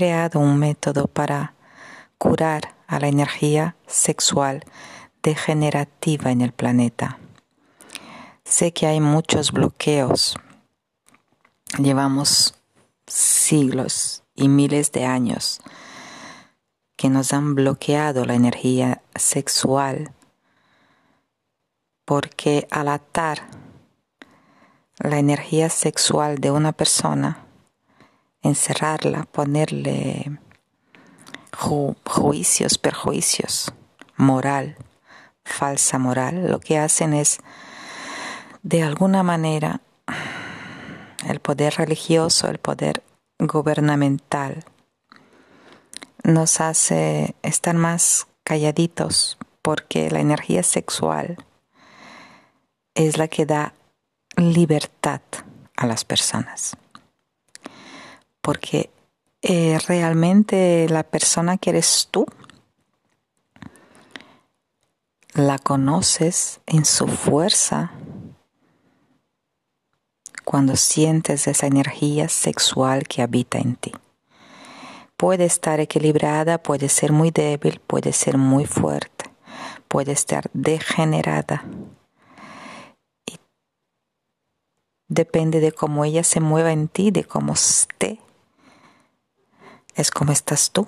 creado un método para curar a la energía sexual degenerativa en el planeta. Sé que hay muchos bloqueos. Llevamos siglos y miles de años que nos han bloqueado la energía sexual porque al atar la energía sexual de una persona, encerrarla, ponerle juicios, perjuicios, moral, falsa moral, lo que hacen es, de alguna manera, el poder religioso, el poder gubernamental, nos hace estar más calladitos porque la energía sexual es la que da libertad a las personas. Porque eh, realmente la persona que eres tú la conoces en su fuerza cuando sientes esa energía sexual que habita en ti. Puede estar equilibrada, puede ser muy débil, puede ser muy fuerte, puede estar degenerada. depende de cómo ella se mueva en ti, de cómo esté. Es como estás tú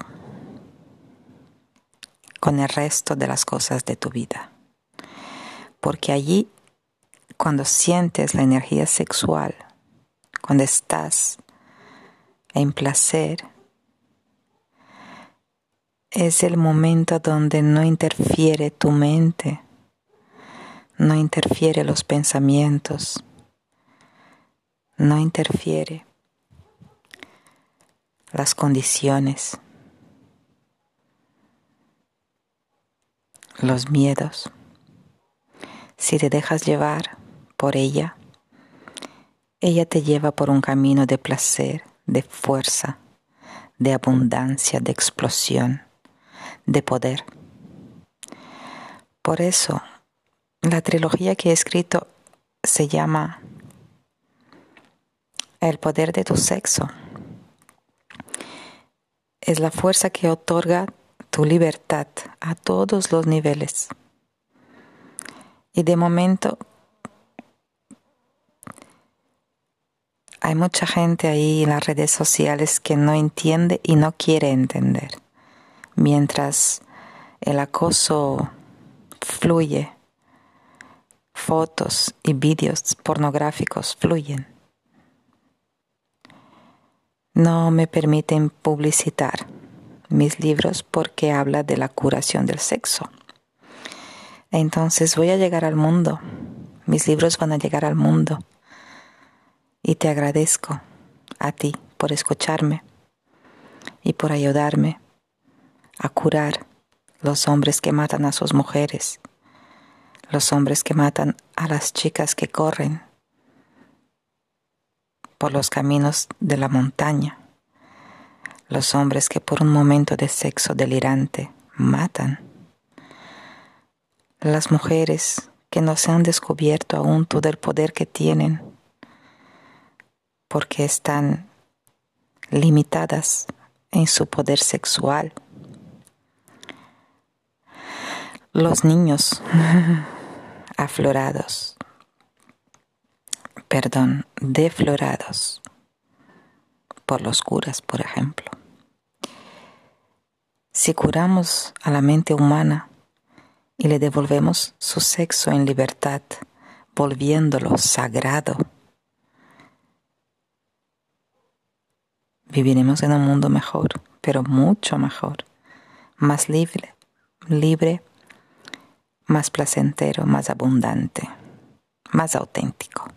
con el resto de las cosas de tu vida. Porque allí, cuando sientes la energía sexual, cuando estás en placer, es el momento donde no interfiere tu mente, no interfiere los pensamientos, no interfiere las condiciones los miedos. Si te dejas llevar por ella, ella te lleva por un camino de placer, de fuerza, de abundancia, de explosión, de poder. Por eso, la trilogía que he escrito se llama El poder de tu sexo. Es la fuerza que otorga tu libertad a todos los niveles. Y de momento hay mucha gente ahí en las redes sociales que no entiende y no quiere entender. Mientras el acoso fluye, fotos y vídeos pornográficos fluyen. No me permiten publicitar mis libros porque habla de la curación del sexo. Entonces voy a llegar al mundo, mis libros van a llegar al mundo y te agradezco a ti por escucharme y por ayudarme a curar los hombres que matan a sus mujeres, los hombres que matan a las chicas que corren por los caminos de la montaña. Los hombres que por un momento de sexo delirante matan, las mujeres que no se han descubierto aún todo el poder que tienen porque están limitadas en su poder sexual. Los niños aflorados, perdón, deflorados por los curas, por ejemplo. Si curamos a la mente humana y le devolvemos su sexo en libertad, volviéndolo sagrado, viviremos en un mundo mejor, pero mucho mejor, más libre, libre, más placentero, más abundante, más auténtico.